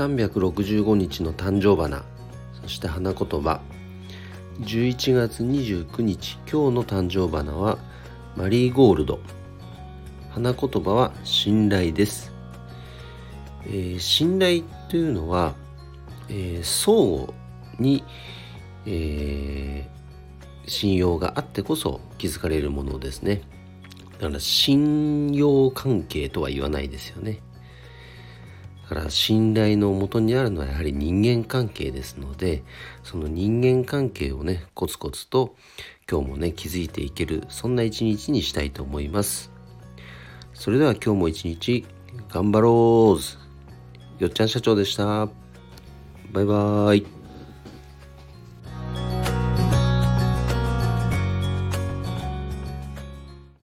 365日の誕生花。そして花言葉。11月29日今日の誕生花はマリーゴールド。花言葉は信頼です、えー、信頼というのは、えー、相互に、えー、信用があってこそ築かれるものですね。だから信用関係とは言わないですよね。から信頼のもとにあるのはやはり人間関係ですのでその人間関係をねコツコツと今日もね築いていけるそんな一日にしたいと思いますそれでは今日も一日頑張ろうよっちゃん社長でした。バイバーイ。